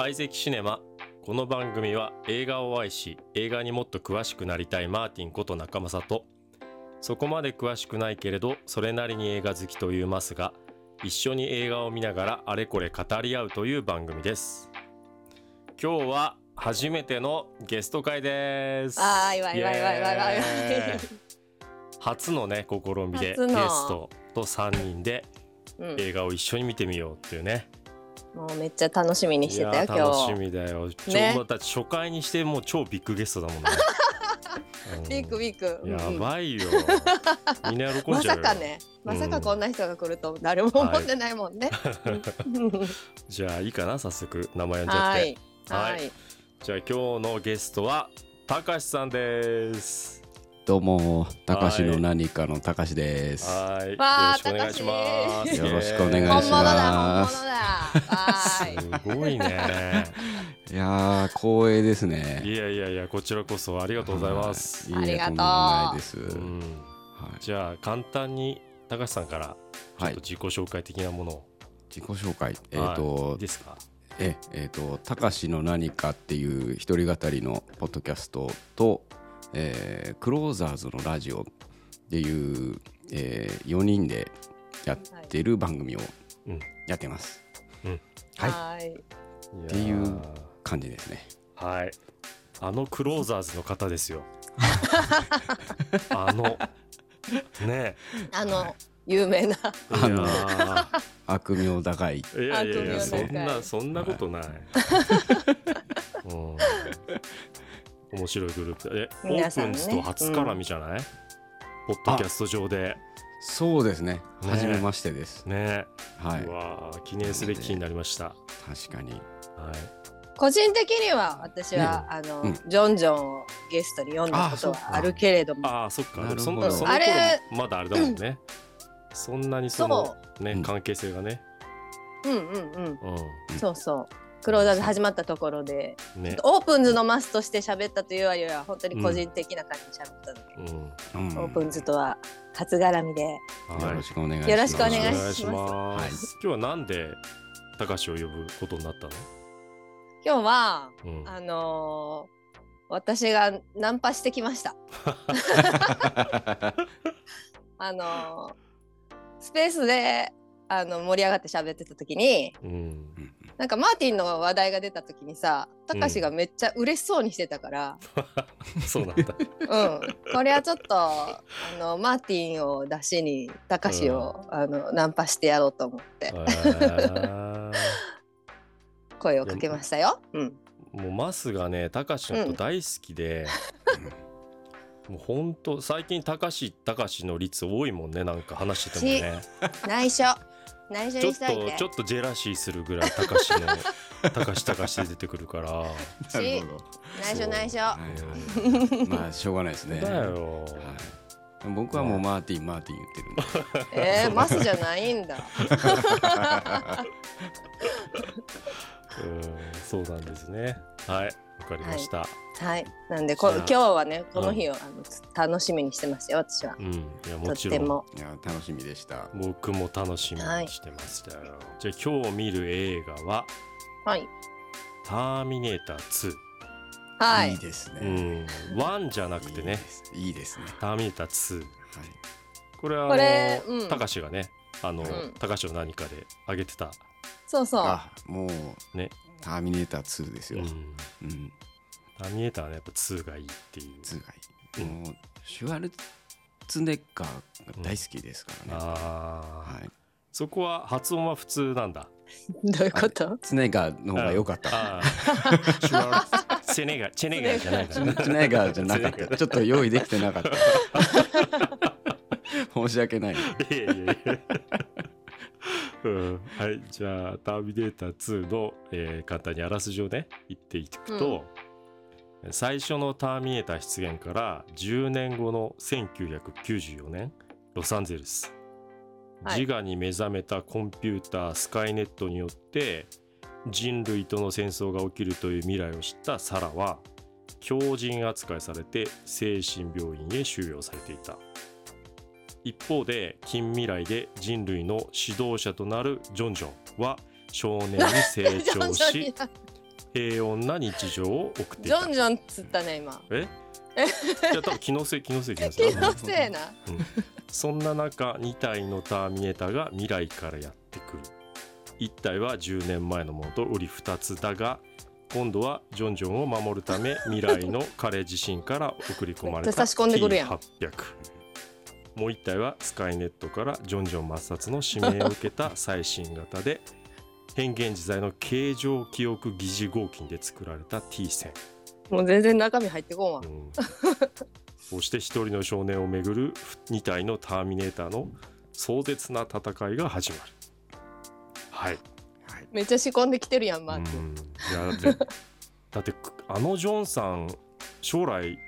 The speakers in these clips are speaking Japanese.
相席シネマ。この番組は映画を愛し映画にもっと詳しくなりたいマーティンこと中正とそこまで詳しくないけれどそれなりに映画好きというマスが一緒に映画を見ながらあれこれ語り合うという番組です。今日は初めてのゲスト会です。あーいわいわいわいわいわい。初のね試みでゲストと3人でうん、映画を一緒に見てみようっていうねもうめっちゃ楽しみにしてたよいやー楽し今日。みだよ。ちょねだって初回にしてもう超ビッグゲストだもんね。うんビッグビッグ。やばいよ。みんな喜んまじゃうよ。さかね、まさかこんな人が来ると誰も思ってないもんね。じゃあいいかな早速名前呼んじゃって。はいはいはい。じゃあ今日のゲストはたかしさんです。どうも、たかしの何かのたかしです。はい。よろしくお願いします。よろしくお願いします本物だ本物だ。はい。すごいね。いやー、光栄ですいね。やいやいやこちらこそありがとうございます。はいいいえありがとうないです。じゃあ簡単にたかしさんからちょはいっと自己紹介的なものを。自己紹介。えっ、とい、ですか？え、えっ、と、たかしの何かっていう一人語りのポッドキャストと、えークローザーズのラジオっていう、え4人でやってる番組をうんやってます。うんはい、はい。っていう感じですね。はいあのクローザーズの方ですよ あのねあの有名な。えいのや悪名高い。ーいやいやいや悪そんなそんなことない、うん、面白いグループ。でオー皆さんね。プンズと初絡みじゃない、ポッドキャスト上で。そうですね。ね。初めましてです。ね、はい。うわー記念すべき日になりました。確かに。はい。個人的には私は、あの、うん。ジョンジョンをゲストに読んだことはあるけれども。ああそっか。なるほどそんなその頃あれまだあれだもんね、そんなにそのね、うん。関係性がね。うんうんうん。うそうそう。クローザーズ始まったところで、んねオープンズのマスとして喋ったというよりは本当に個人的な感じで喋ったので、うんうんオープンズとは初絡みではいよろしくお願いします。よろしくお願いしますお願いします。はい今日はなんで高橋を呼ぶことになったの？今日はうん、あのー私がナンパしてきました。あのースペースであの盛り上がって喋ってた時にうん、なんかマーティンの話題が出た時にさたかしがめっちゃ嬉しそうにしてたから、そうなんだ。うん、これはちょっとあのマーティンを出しにたかしを、あのナンパしてやろうと思って。声をかけましたよ。うん、もうマスがね高橋のこと大好きで、もう本当最近高橋高橋の率多いもんねなんか話しててもね。内緒内緒ちょっにしといてとちょっとジェラシーするぐらい高橋の高橋高橋で出てくるから。なるほど。内緒内緒はいまあしょうがないですね。だよ。はい僕はもうマーティンマーティン言ってるんで。えー、マスじゃないんだ うんそうなんですね。はいわかりました。はい。なんでこ今日はねこの日を、あの楽しみにしてましたよ私は。うん。いやともちろん。っても。いや楽しみでした。僕も楽しみにしてましたよ、じゃあ今日見る映画ははい「ターミネーター2」はい。いいですうね。ん1じゃなくてね。いいです。ね。「ターミネーター2はい。」これはあこれの、うん。高橋がねあの、ん。高橋の何かで上げてた、そうそう。あもうねターミネーター2ですうんよ。うん。ターミネーターはねやっぱ2がいいっていう2がいい。もうシュワルツェネッガーが大好きですからね。あー、はい。そこは発音は普通なんだ どういうこと？ツネガーの方が良かった。あーシュワルツェネガチェネガじゃないかツらツネガーじゃなかった。ちょっと用意できてなかった。申し訳ない。いやいやいやうん、はい。じゃあ「ターミネーター2の」えー簡単にあらすじをね言っていくと、最初の「ターミネーター」出現から10年後の1994年ロサンゼルス、はい。自我に目覚めたコンピュータースカイネットによって人類との戦争が起きるという未来を知ったサラは強人扱いされて精神病院へ収容されていた一方で近未来で人類の指導者となるジョンジョンは少年に成長し 平穏な日常を送っていた。ジョンジョンっつったね今。え？いや多分気のせい気のせい気のせい気のせいな。そんな中2体のターミネーターが未来からやってくる。1体は10年前のものと売り2つだが今度はジョンジョンを守るため未来の彼自身から送り込まれた めっちゃ差し込んでくるやん。T800 もう1体はスカイネットからジョンジョン抹殺の指名を受けた最新型で変幻自在の形状記憶疑似合金で作られた T 線。もう全然中身入ってこんわ。うん。そして一人の少年をめぐる2体のターミネーターの壮絶な戦いが始まる。はい。めっちゃ仕込んできてるやんマうーティンん。いやだってだってあのジョンさん将来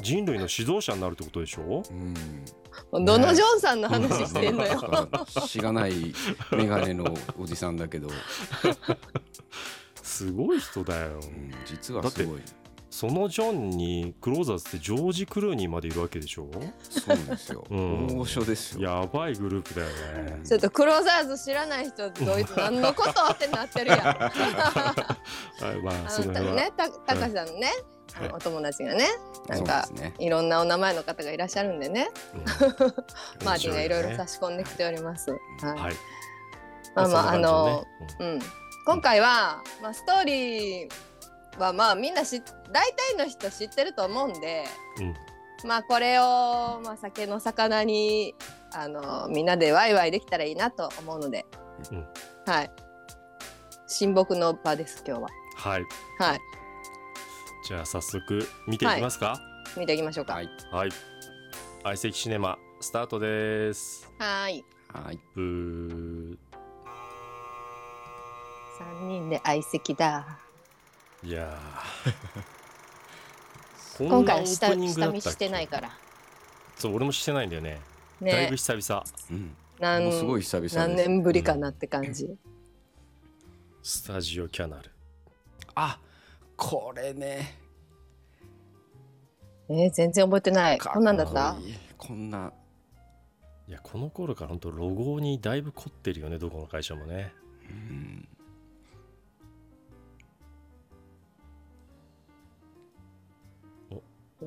人類の指導者になるってことでしょ？うん どのジョンさんの話してんのよ。なんかしがない眼鏡のおじさんだけど、すごい人だよ。うん実はすごい。そのジョンにクローザーズってジョージ・クルーニーまでいるわけでしょ？そうなんですよ、うん。大御所ですよ。やばいグループだよね。ちょっとクローザーズ知らない人どういう何のことってなってるやん。はいまああそのねたたかしさんのね、はいお友達がねなんかいろんなお名前の方がいらっしゃるんでね。うん。マーティンがいろいろ面差し込んできております。はい。まあまああのうん、今回は、まあ、ストーリーはまあみんなし大体の人知ってると思うんで、うん。まあこれを、まあ、酒の魚にあのみんなでワイワイできたらいいなと思うので、うん。はい。親睦の場です今日は。はい。はいじゃあ早速見ていきますか。見ていきましょうか。はい。はい。相席シネマスタートです。はい。はい。ブー。三人で相席だ。いやー。今回下見してないから。そう俺もしてないんだよね。だいねぶ久々。うん。なんもうすごい久々です。何年ぶりかなって感じ、スタジオキャナル。あこれね。えー全然覚えてない。こんなんだった？かこいいこんな。いやこの頃から本当ロゴにだいぶ凝ってるよねどこの会社もね。うん。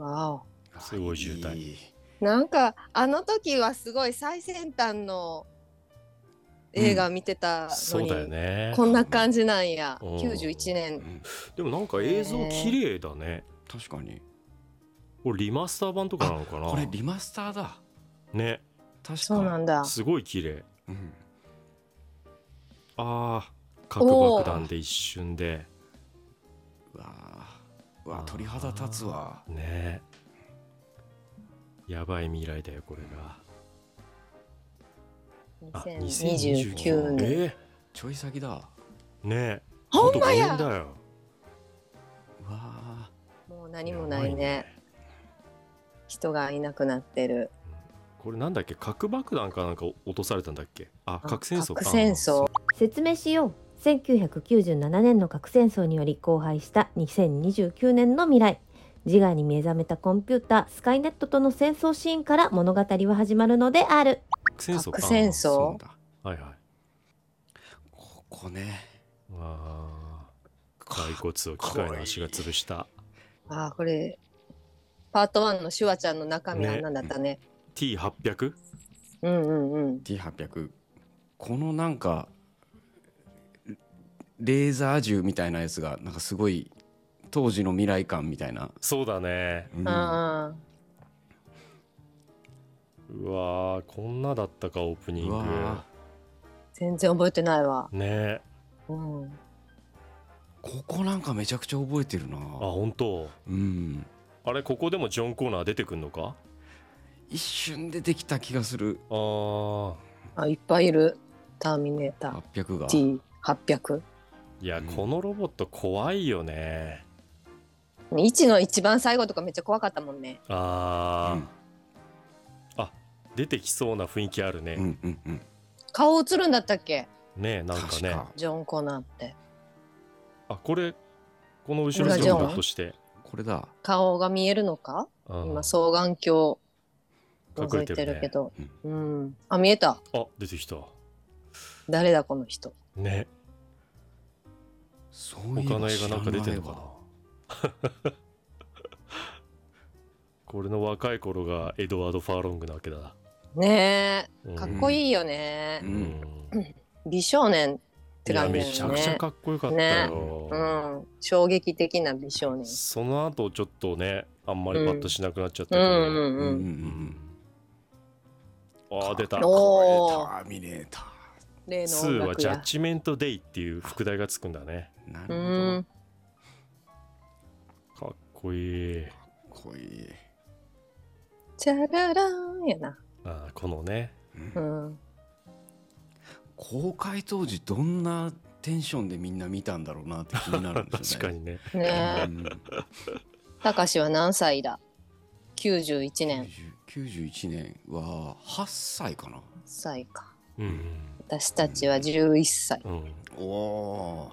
わお。すごい渋滞。いい。なんかあの時はすごい最先端の映画見てたそうのに、だよね。こんな感じなんや。うん。91う年。ん。でもなんか映像綺麗だね。確かに。これリマスター版とかなのかな？これリマスターだ。ね。確かそうなんだ。すごい綺麗。うん。あー核爆弾で一瞬で。うわー。うわ鳥肌立つわ。ね。やばい未来だよこれが。あ2029年。えちょい先だ。ー、ねほんまや。あと5年だよ。うわもう何もないね。人がいなくなってる。これなんだっけ？核爆弾かなんか落とされたんだっけ？ああ核戦争か。核戦争。説明しよう。1997年の核戦争により荒廃した2029年の未来。自我に目覚めたコンピュータースカイネットとの戦争シーンから物語は始まるのである核戦争か。核戦争。はいはい。ここね。あ。ー骸骨を機械の足が潰した。あーこれパート1のシュワちゃんの中身ね。あんなんだったね？T800 うんうんうん。T800 このなんかレーザー銃みたいなやつがなんかすごい当時の未来感みたいな、そうだね。うん。あうわーこんなだったかオープニング。全然覚えてないわ、ね。うん、ここなんかめちゃくちゃ覚えてるな。あ本当？うん。あれここでもジョン・コーナー出てくんのか？一瞬出てきた気がする。あー。あいっぱいいる。ターミネータ800が。ー T800 いや、うん。このロボット怖いよね。1の一番最後とかめっちゃ怖かったもんね。あー、うん出てきそうな雰囲気あるね、うんうんうん。顔映るんだったっけ？ねえなんかね。確か。ジョン・コナーって。あこれこの後ろにジョンロボットしてこれだ。顔が見えるのか？うん。今双眼鏡隠覗いてれてるね。るけどうん。あ見えた。あ出てきた。誰だこの人？ね。そういえば他の映画なんか出てんの知らかな これの若い頃がエドワード・ファーロングなわけだ、ね。うん。えかっこいいよね。う、うん。ん美少年っていや感じだめちゃくちゃかっこよかったよ、うん。衝撃的な美少年。その後ちょっとねあんまりパッとしなくなっちゃったけど、うんうんうん。うんうんうん。ああ出た。おーターミネー。タ例の2はジャッジメントデイっていう副題がつくんだね。ーなうるんかっこいい。ほどこいい。チャララーンやなあーこのね。うん。公開当時どんなテンションでみんな見たんだろうなって気になるんですよね。確かにね。ねうん。たかしは何歳だ？91年。90 91年は8歳かな。歳か。うん。私たちは11歳。うん。おお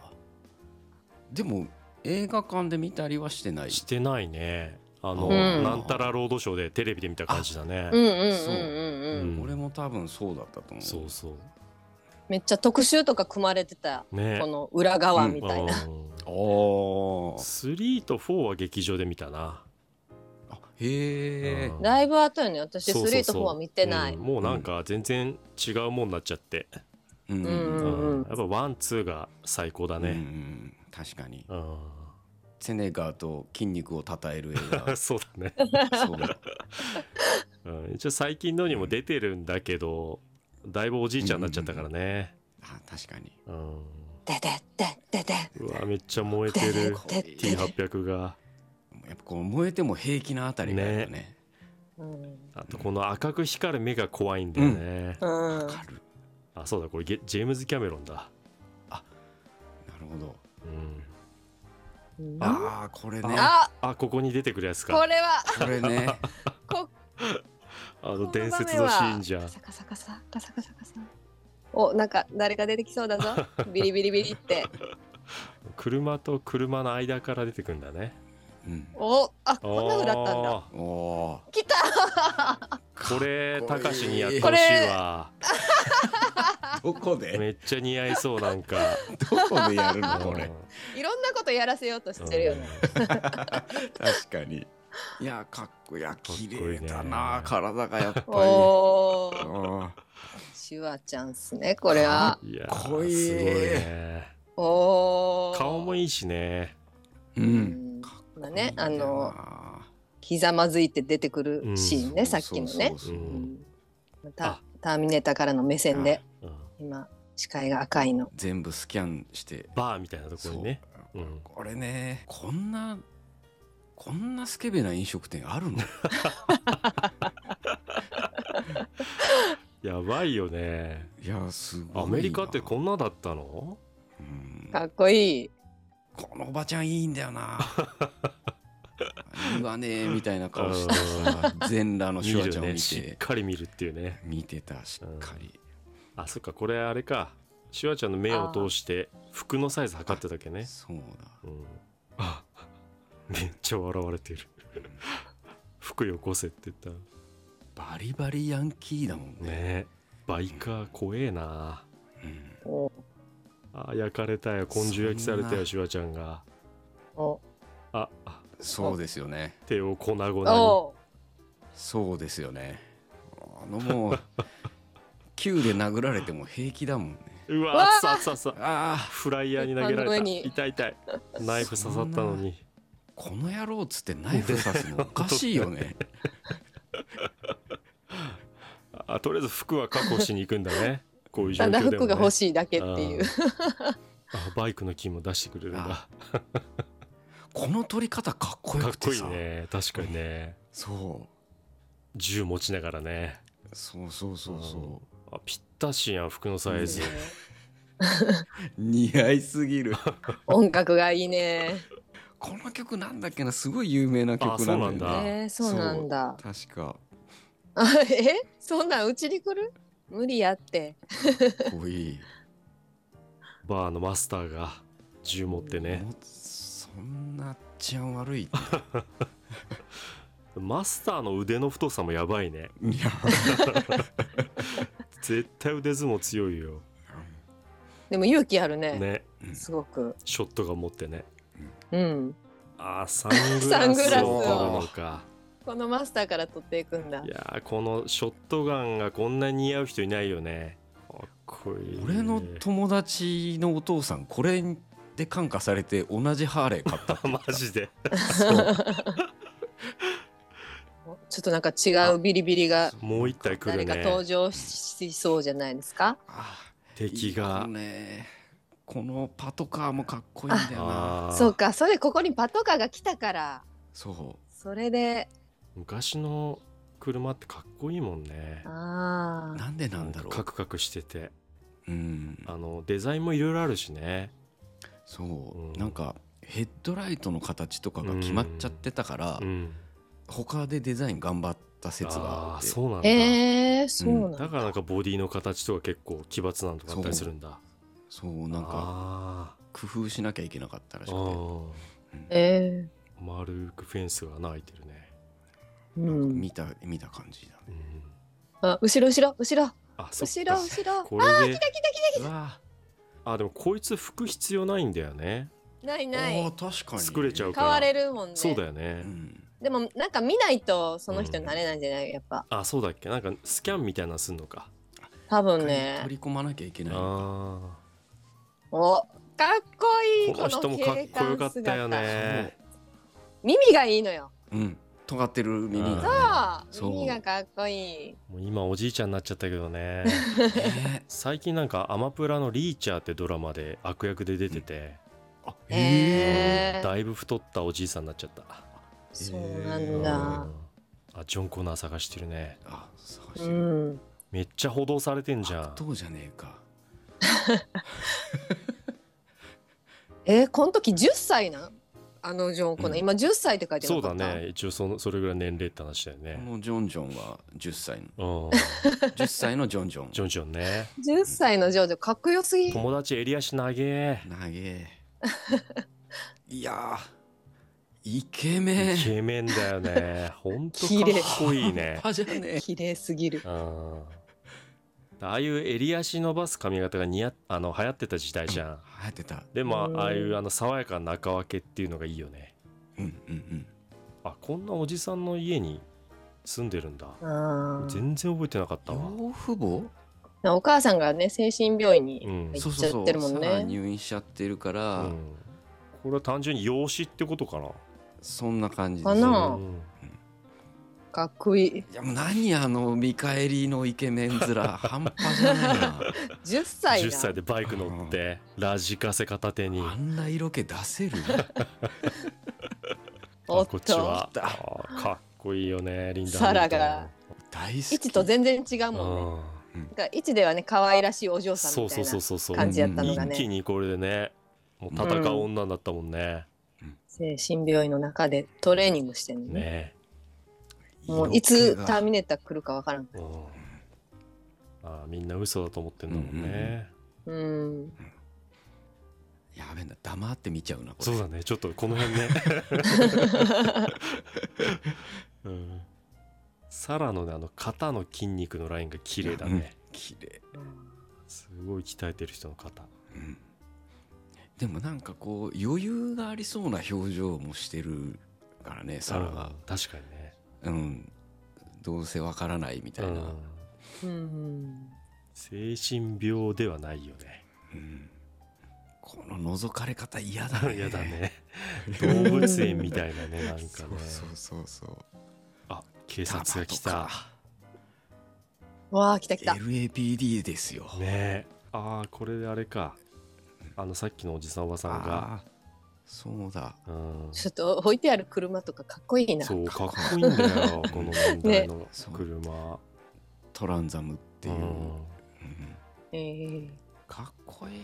ー。でも映画館で見たりはしてない。してないねあの、うん。なんたらロードショーでテレビで見た感じだね。うんうんうんうん俺も多分そうだったと思う。そうそう。めっちゃ特集とか組まれてたね。この裏側みたいな、うん。おー。3と4は劇場で見たな。あへえうん。だいぶ後よね私そうそうそう。3と4は見てない。うん。もうなんか全然違うもんになっちゃって、うん。うんうんやっぱワンツーが最高だうんうねん。確かに。うん、セネガーと筋肉を称える映画。そうだね、そううん、一応最近のにも出てるんだけどだいぶおじいちゃんになっちゃったからね。あ確かに。うん。ででででで。うわめっちゃ燃えてる。ででで T800 が。やっぱこう燃えても平気なあたりがね。うん。あとこの赤く光る目が怖いんだよね、うん。わかる。あそうだこれゲジェームズ・キャメロンだ。なるほど。うんうんああこれね。あ。あここに出てくるやつこかれは。これね。こあの伝説のシーンじゃん。カサカサカサカサカサカサ。おなんか誰か出てきそうだぞ。ビリビリビリって。車と車の間から出てくんだねうん。おあこんな風だったんだ。あおお来た。ーこれたかしにやってほしいわ。どこで？めっちゃ似合いそうなんか。どこでやるの？これ。いろんなことやらせようとしてるよね。確かに。いやかっこいい。いや綺麗だなか体がやっぱり。おおうん。シュワちゃんっすねこれは。うんいやかっこいい。すごいね。おお顔もいいしね。ううんんまあねあのひざまずいて出てくるシーンね、うんさっきのね。そうそうそううんあ。タターミネーターからの目線でうん。今視界が赤いの。全部スキャンして。バーみたいなところにね。そう。うん。これねこんなこんなスケベな飲食店あるの？やばいよね。いやすごいな。アメリカってこんなだったの？うんかっこいいこのおばちゃんいいんだよな。言わねえみたいな顔してさ全裸の見シュワちゃんを見るねしってかり見るっていうね。見てたしっかり。あそっかこれあれか。シュワちゃんの目を通して服のサイズ測ってたっけね。そうだ。うん。あめっちゃ笑われてる。服よこせって言ったバリバリヤンキーだもんね。ね。バイカー怖えな。うん。おあ焼かれたよ根性焼きされたそんなよシュワちゃんが。おあ。あ。そうですよね。手を粉々に。おそうですよね。あのもう 球で殴られても平気だもんね。うわわ。熱々熱々。ああフライヤーに投げられた。痛い痛い。ナイフ刺さったのに。この野郎っつってナイフ刺すのおかしいよね。あとりあえず服は確保しに行くんだねこういう状ただ況でも、ね、服が欲しいだけっていう。あバイクのキーも出してくれるんだ。この取り方かっこよかっこいいくてさね。確かにね。そう。銃持ちながらね。そうそうそうそあぴったしやん服のサイズ。う似合いすぎる。音楽がいいね。この曲なんだっけなすごい有名な曲なんだよね。あえー、そうなんだ。確か。あ え？そんなんうちに来る？無理やって。いい。バーのマスターが銃持ってね。もうそんな治安悪い。っ てマスターの腕の太さもやばいね。いや。絶対腕相撲強いよ。でも勇気あるね。ね。うんすごく。ショットガン持ってね。うん。あーサングラスサングラスをを。取るのかこのマスターから取っていくんだ。いやーこのショットガンがこんなに似合う人いないよね。かっこいい俺の友達のお父さんこれで感化されて同じハーレー買った マジで。ちょっとなんか違うビリビリがもう一体来る誰か登ね場しそうじゃないですか？あ敵が。ね。このパトカーもかっこいいんだよな。そうかそれここにパトカーが来たから。そそれで昔の車ってかっこいいもんね。なんでなんだろカクカクしてて。ううん。あのデザインもいろいろあるしね。そう、うん。なんかヘッドライトの形とかが決まっちゃってたから、うん。他でデザイン頑張った説がああって。ーそうなんだ、えー、そうなんだ、だからなんかボディの形とか結構奇抜なのとかあったりするんだ。そう。なんかあ工夫しなきゃいけなかったらしーくて。あえー。丸くフェンスが穴開いてる見た見た感じだね。うん、あ後ろ後ろ後ろ。あ後か。ろ後ろ。これで来た来た来たうわあでもこいつ服必要ないんだよね。ないない。確かに。作れちゃうか変われるもんね。そうだよね、うん。でもなんか見ないとその人になれないんじゃない？やっぱ。あそうだっけ？なんかスキャンみたいなのすんのか？多分ね。取り込まなきゃいけないあおかっこいい。この人もかっこよかったよね。耳がいいのよ。うん尖ってる耳。うん。がそう。そう。耳がかっこいいもう今おじいちゃんになっちゃったけどね。ね最近なんかアマプラの「リーチャー」ってドラマで悪役で出てて、あへー。だいぶ太ったおじいさんになっちゃった。そうなんうん。だあジョン・コナー探してるね。あ探しうてる。ん。めっちゃ補導されてんじゃん。悪党じゃねえか。えー、この時10歳なん？あのジョンコナー、うん。今10歳って書いてなそうだね。一応そのそれぐらい年齢って話だよこねのジョンジョンは10歳の。うん。10歳のジョンジョン。ジョンジョンね。10歳のジョジョかっこよすぎ。友達襟足長え長えいやーイケメン。イケメンだよね。ほんとかっこいいね。半端じゃね綺麗すぎる。うんああいう襟足伸ばす髪型が似合っあの流行ってた時代じゃん。流行ってた。でもうん。ああいうあの爽やかな中分けっていうのがいいよね。うんうんうん。あこんなおじさんの家に住んでるんだ。全然覚えてなかったわ。養父母？お母さんがね精神病院にうん。行っちゃってるもんさあね入院しちゃってるから、うん。これは単純に養子ってことかな。そんな感じですかな。うんかっこいい。いやもう何あの見返りのイケメン面 半端じゃないな。10歳だ10歳でバイク乗ってラジカセ片手に。あんな色気出せる？おっこっちは。ととあーかっこいいよねリンダサラが。大好き。1と全然違ううもんね。ん。なんか1ではね可愛らしいお嬢さんそうそうみたいなそうそうそう感じやったのがね一気にこれでねもう戦う女になったもんね、精神病院の中でトレーニングしてるのね。ねもういつターミネーター来るかわからん。うん。あーみんな嘘だと思ってんだもんね、うんやべえな黙って見ちゃうなこれ。そうだね。ちょっとこの辺ね、うん、サラのねあの肩の筋肉のラインが綺麗だね、綺麗。すごい鍛えてる人の肩。うん。でもなんかこう余裕がありそうな表情もしてるからねサラがうん。確かにねうん。どうせわからないみたいな、うんうん。精神病ではないよね。うん。この覗かれ方嫌だね。嫌だね。動物園みたいなねなんかね。そうそうそうそう。あ警察が来た。わあ来た来た。LAPD ですよ、ね。えああこれであれか。あのさっきのおじさんおばさんがそうだ。うん。ちょっと置いてある車とかかっこいいな。そうかっこいい。んだよこの年代の 車、トランザムっていう、うん。うん。えーかっこいい。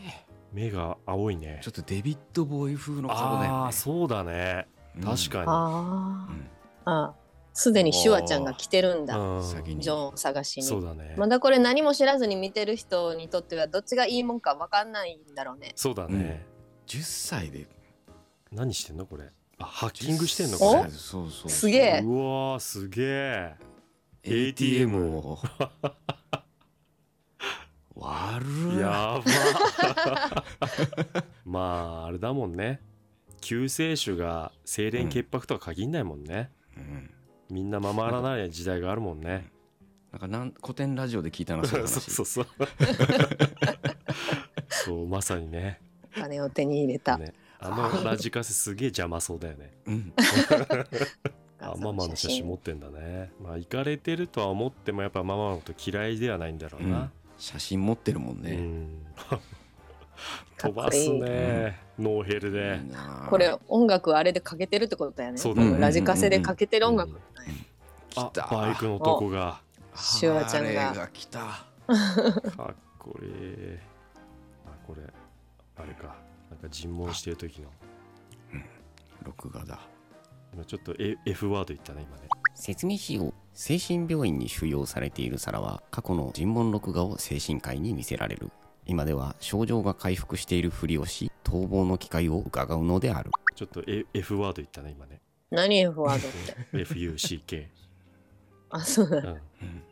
目が青いね。ちょっとデビッド・ボーイ風の顔だよね。ああそうだね。確かに、あうん。ああすでにシュワちゃんが来てるんだ。ジョンを探しに。そうだね、まだこれ何も知らずに見てる人にとってはどっちがいいもんか分かんないんだろうね。そうだね、10歳で何してんの？これ。あハッキングしてんの？10これ。そうそうすげえ。うわーすげえ。ATM を。悪い。やば。まああれだもんね。救世主が清廉潔白とは限んないもんね、うん。みんなままらない時代があるもんね。なんかなん古典ラジオで聞いたなそ そうそうそう。そうまさにね。お金を手に入れた。ねあのラジカセすげえ邪魔そうだよね。うん。あママの写真持ってんだね。まあ行かれてるとは思ってもやっぱママのこと嫌いではないんだろうな、写真持ってるもんうね、ん。か 飛ばすっこいい。ね、ノーヘルで。これ音楽あれでかけてるってことだよね。そうだね。ラジカセでかけてる音楽。あ来た。バイクの男が。シュワちゃんが来た。かっこいい。あこれあれか尋問してる時の。録画だ。今ちょっと F F ワード言ったね今ね。説明しよう精神病院に収容されているサラは過去の尋問録画を精神科医に見せられる。今では症状が回復しているふりをし逃亡の機会を伺うのである。ちょっと A- F ワード言ったね今ね。何 F ワードって？FUCK、あ、そうだ。うん、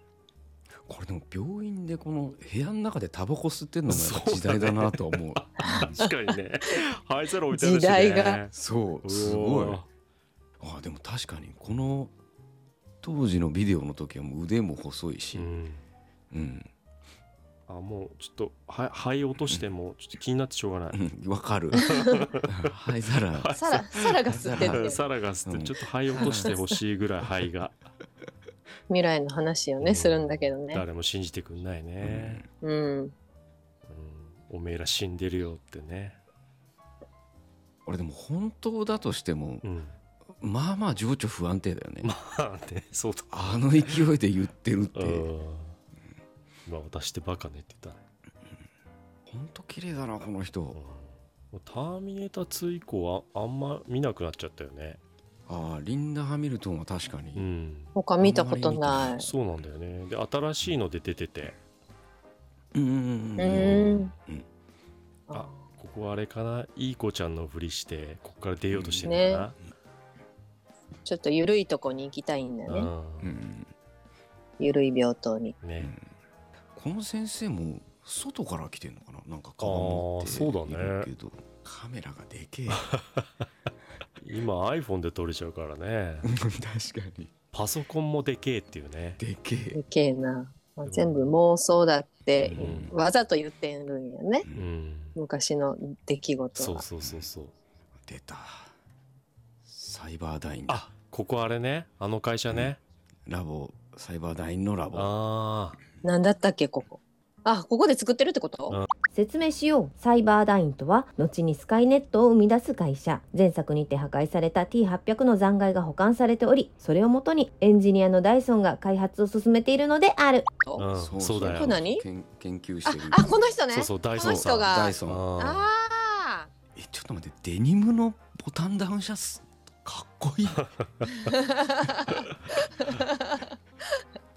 これでも病院でこの部屋の中でタバコ吸ってんのも時代だなとは思う。確かにね。灰皿置いてあるし、ね、時代が。そううすごい。わあでも確かにこの当時のビデオの時はもう腕も細いし。うん。うん。あもうちょっとは灰落としてもちょっと気になってしょうがない。うん。わかる。灰皿。サラ、サラが吸ってって。サラガスっうんてちょっと灰落としてほしいぐらい灰が未来の話をね、するんだけどね。誰も信じてくんないね、うん。うん。おめえら死んでるよってね、俺でも本当だとしてもうん、まあまあ情緒不安定だよね。まあねそうだ。あの勢いで言ってるって。うん。まあ私ってバカねって言ったね、本当綺麗だなこの人。うん、ターミネーター2以降はあんま見なくなっちゃったよねああリンダ・ハミルトンは確かに、うん。他見たことない。そうなんだよね。で新しいので出てて。うんうんううんうん。ん。あここはあれかな？いい子ちゃんのふりしてここから出ようとしてるのかちょっとゆるいとこに行きたいんだよな、ね。うん。ゆるい病棟に。うん。ねこの先生も外から来てんのかな？なんか顔持ってそうだね。いるけどカメラがでけえ今 iPhone で撮れちゃうからね。確かに。パソコンもでけえっていうね。でけえ。でけえな。まあ全部妄想だってうん。わざと言ってるんよね。うん。昔の出来事は。そうそうそうそう。出た。サイバーダインあここあれね。あの会社ね、ラボ。サイバーダインのラボ。あなんだったっけここ。あ、ここで作ってるってこと？うん説明しよう。サイバーダインとは後にスカイネットを生み出す会社。前作にて破壊された T800 の残骸が保管されておりそれをもとにエンジニアのダイソンが開発を進めているのである。あ、うん、そうだよ。何研研究あしてる、あ、この人ね。そうそうダイソンさん。この人が。ダイソン。ああえちょっと待ってデニムのボタンダウンシャツかっこいい。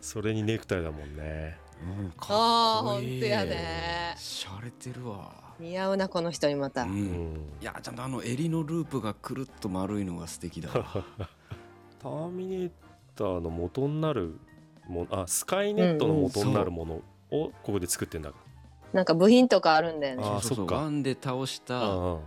それにネクタイだもんねうんかあーっこいい。ほんとやね。しゃれてるわ。似合うな、この人にまた。ううん。んいやちゃんとあの襟のループがくるっと丸いのが素敵だわ。ターミネーターの元になるものあスカイネットの元になるものをここで作ってんだ。かなんか部品とかあるんだよね。あーそうそうそっか。ワンで倒しら、たうん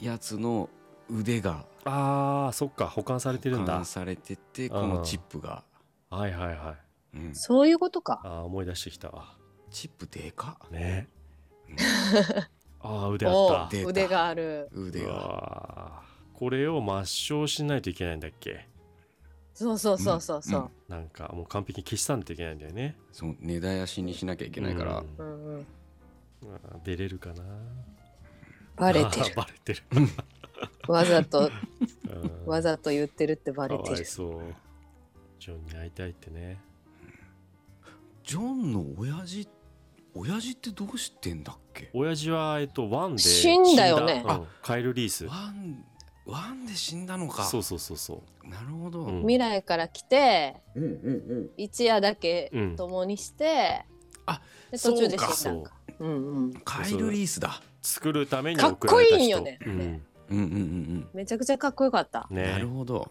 やつの腕が。あーそっか。保管されてるんだ。保管されててこのチップが、はいはいはいうん。そういうことか。あー思い出してきた。わチップでか？っね。うん。あー腕あおった。腕がある。う腕がこれを抹消しないといけないんだっけ？そうそうそうそうそう。なんかもう完璧に消しさんといけないんだよね。そう根絶やしにしなきゃいけないから、出れるかな。バレてる。バレてる、わざと、うん。わざと言ってるってバレかてる。そう。ジョンに会いたいってねジョンの親父親父ってどうしてんだっけ？親父はえっとワンで死んだよね。死んだ。うんカイル・リース。ワンワンで死んだのか。そうそうそうそう。なるほど、うん。未来から来て、うんうんうん一夜だけうん。共にして、あで途中でそうか。死んだんか。う。んうん。カイル・リースだ。作るためにかっこいいよね。うん。うんうんうんうん。めちゃくちゃかっこよかった。うん、なねるほど。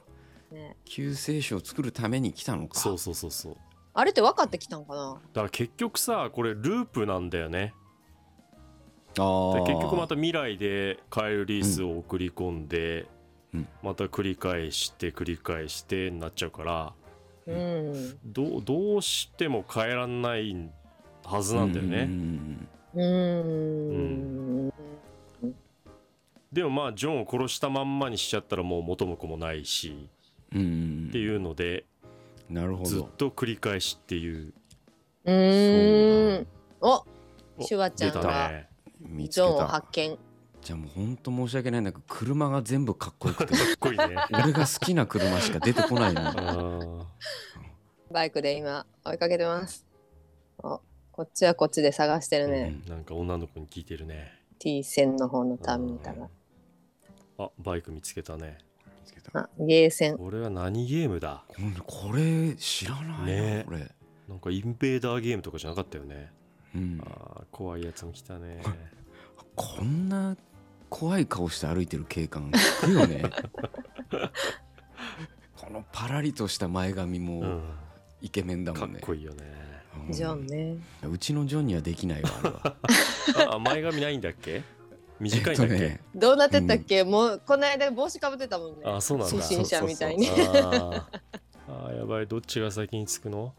ね、救世主を作るために来たのか。そうそうそうそうあれって分かってきたんかな？だから結局さこれループなんだよね。あー。で結局また未来でカエルリースを送り込んで、うん。また繰り返して繰り返してになっちゃうからうん。どうどうしても変えらんないはずなんだよね、うんうーんでもまあジョンを殺したまんまにしちゃったらもう元も子もないしうんうん。っていうのでなるほずっどと繰り返しっていう。うーん。おおシュワちゃんがね。見つけジョンをた。発見。じゃあもうほんと申し訳ないんだけど車が全部かっこよくて。かっこいいね。俺が好きな車しか出てこないのあー。バイクで今追いかけてます。おこっちはこっちで探してるね、なんか女の子に聞いてるね。T 線の方のターミネーターがあバイク見つけたねけた。あゲーセン。これは何ゲームだ？これこれ知らないな、ね。これ、なんかインベーダーゲームとかじゃなかったよね。うん。あ、ー怖いやつも来たね。こんな怖い顔して歩いてる警官いるよね。このパラリとした前髪うもん。イケメンだかっもんね、こいいよね。うん。ジョンね。うちのジョンにはできないわあれは。あ前髪ないんだっけ？短いんだっけ、えっとね。どうなってったっけ、もうこの間帽子かぶってたもんね。あそうなんだ。初心者みたいに。あー。あーやばい。どっちが先に着くの？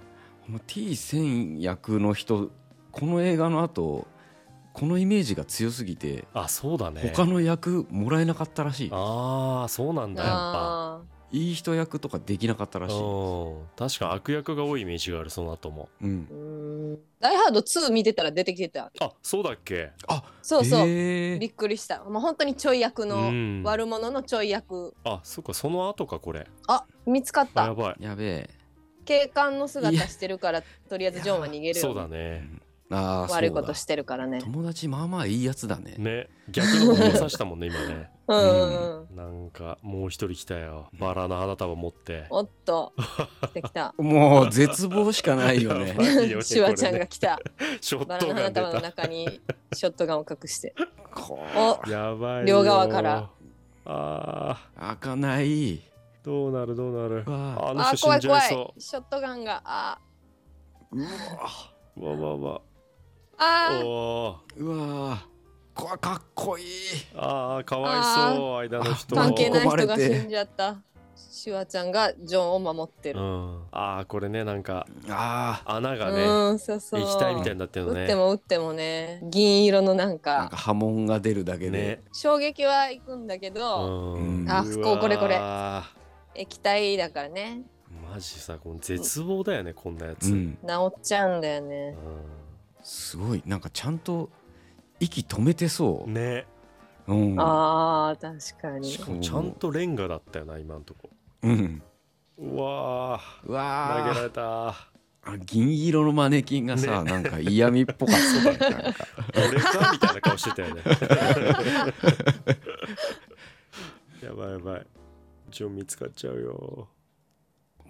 この T 戦役の人この映画の後このイメージが強すぎてあそうだね。他の役もらえなかったらしい。ああそうなんだやっぱ。あいい人役とかできなかったらしい、うん。確か悪役が多いイメージがあるその後も。うん。ダイハード2見てたら出てきてたあそうだっけ？あそうそう、へー。びっくりした。もう本当にちょい役うのん。悪者のちょい役、あそっかその後かこれ。あ見つかった。あやばい。やべえ。警官の姿してるからとりあえずジョンは逃げるよ。そうだね。あーそうだ。悪いことしてるからね。友達まあまあいいやつだね。ね。逆のことさしたもんね今ねうんうんうん。なんかもう一人来たよ。バラの花束持って。おっと。来た来た。もう絶望しかないよね。やばいよねシュワちゃんが来た。ショッバラのトガン出花束のた中にショットガンを隠して。こおやばいよ。両側から。あー。開かない。どうなるどうなる。わ。あのあ人死んじゃ怖い怖い。ショットガンが。あ。うわ。うわわわ。あうわこわかっこいい。あーかわいそう間の人。関係ない人が死んじゃった。シュワちゃんがジョンを守ってうるん。ああこれねなんかあ穴がねうんそうそう。液体みたいになってるのね。打っても打ってもね。銀色のなんーなんかか波紋が出るだけで、ね。衝撃はいくんだけど、うん。あうこうこれこれ。わ液体だからね。ーマジさこの絶望だよねこんなやつ。治っちゃうんだよね。すごい。なんかちゃんと息止めてそね。う、うん、あー確かに。しかも。ちゃんとレンガだったよな今んとこ。うん、うわうー。投げらわれた。ーあ銀色のマネキンがさ、なんか嫌味っぽかった。ねなんか。俺かみたいな顔してたよね。やばいやばい。ジョン見つかっちゃうよ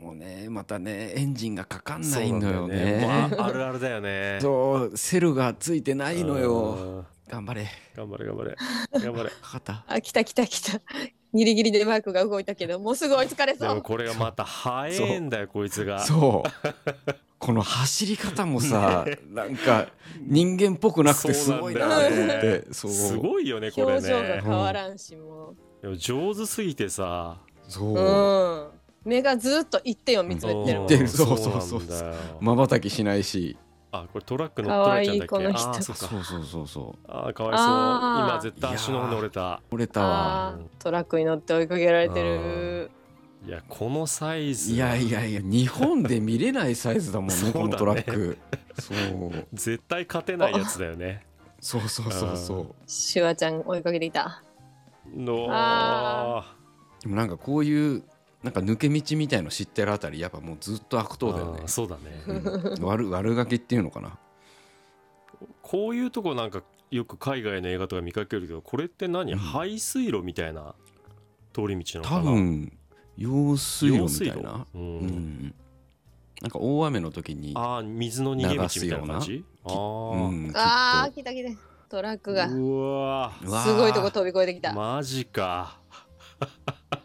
もうねまたねエンジンがかかんそないのようなんだよね。もうああるあるだよね。そうセルがついてないのよ。うん。頑張れ。頑張れ頑張れ。頑張れ。かかった。あ来た来た来た。ギリギリでバイクが動いたけどもうすぐ追いつかれでもそうこれがまた早いんだよこいつが。そう。この走り方もさ、なんか人間っぽくなくてすごいなと思ってね。そう。すごいよねこれ表情がね変わらんしもでも上手すぎてさ。そうう、うん、目がずっと一点を見つめてる。もん。うんそうそうそう。なんだよ。まばたきしないしあこれトラック乗っ取られちゃうんだっけかわいいこの人あーそうそうそうそうあーかわいそう今絶対足の骨折れた折れたわトラックに乗って追いかけられてるいやこのサイズいやいやいや日本で見れないサイズだもんねそうだねこのトラックそう絶対勝てないやつだよねそうそうそうそうシュワちゃん追いかけていたのあでもなんかこういうなんか抜け道みたいの知ってるあたりやっぱもうずっと悪党だよね。そうだね。うん。悪悪ガキっていうのかな。こういうとこなんかよく海外の映画とか見かけるけどこれって何、うん。排水路みたいな通り道なのかな？多分用水路みたい用なうん。うん。なんか大雨の時にああ水の逃げ道みたいな感じ？ああー来た来た。トラックが。うわすごいとこ飛び越えてきた、マジか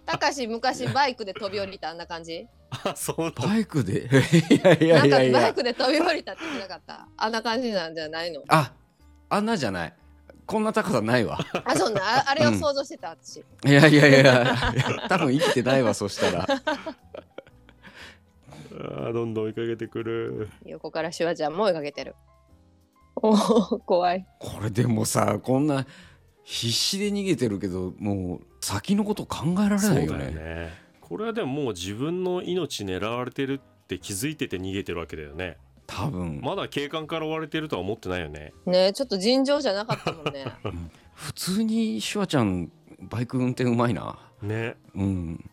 たかし昔バイクで飛び降りたあんな感じ？あそうバイクで？いやいやいやいや。なんかバイクで飛び降りたって言ってなかった？あんな感じなんじゃないの？ああんなじゃない。こんな高さないわ。あそんなああれを想像してた私、いやいやいや。いや多分生きてないわ そしたら。あーどんどん追いかけてくる。横からシュワちゃんも追いかけてる。おお怖い。これでもさこんな必死で逃げてるけどもう先のこと考えられないよね。ね。これはでももう自分の命狙われてるって気づいてて逃げてるわけだよね。多分。まだ警官から追われてるとは思ってないよね。ねちょっと尋常じゃなかったもんね。普通にシュワちゃんバイク運転うまいな。ね。うん。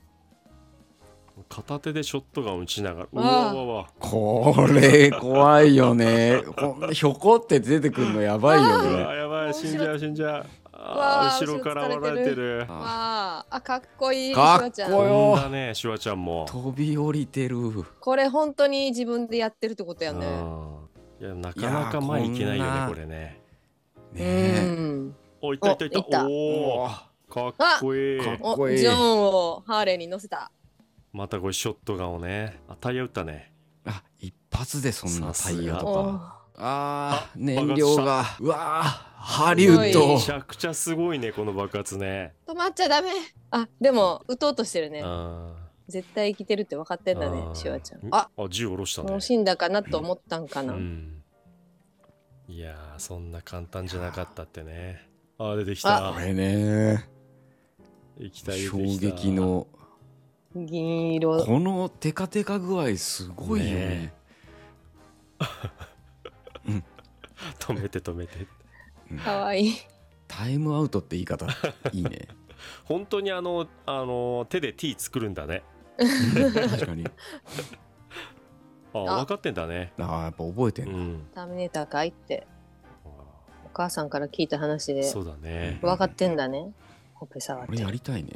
片手でショットガン撃ちながらうわうわうわ。これ怖いよね。こんなひょこって出てくるのやばいようねわやばい死んじゃう死んじゃう後ろから追われてる。あわああかっこいいシかっこュワちゃん。よこんだねシュワちゃんも。飛び降りてる。これ本当に自分でやってるってことやね。うんいやなかなか前行けないよねこれね。うねん。おいったいったいった。おおかっこいい。かっおこいい。ジョンをハーレーに乗せた。またこれショットガンをね。あタイヤ撃ったね。あ一発でそんなタイヤとおかあーあ燃料が。うわーハリウッすド。めちゃくちゃすごいねこの爆発ね。止まっちゃダメ。あでも撃とうとしてるね。あ絶対生きてるって分かってんだねー。シュワちゃん。あ。あ銃下ろしたね。もう死んだかなと思ったんかな、うん。いやーそんな簡単じゃなかったってね。あー。出てきた。これね。液体出衝撃の。銀色。このテカテカ具合すごいよね。ね 止めて止めて。かわいい。タイムアウトって言い方 いいね。本当にあのあの手で T 作るんだね。確かに。ああ。分かってんだね。あーやっぱ覚えてだ、うん。んターミネーターかいって。あお母さんから聞いた話で。ーそうだね。分かってんだね。ほっぺ触っ俺てやりたいね。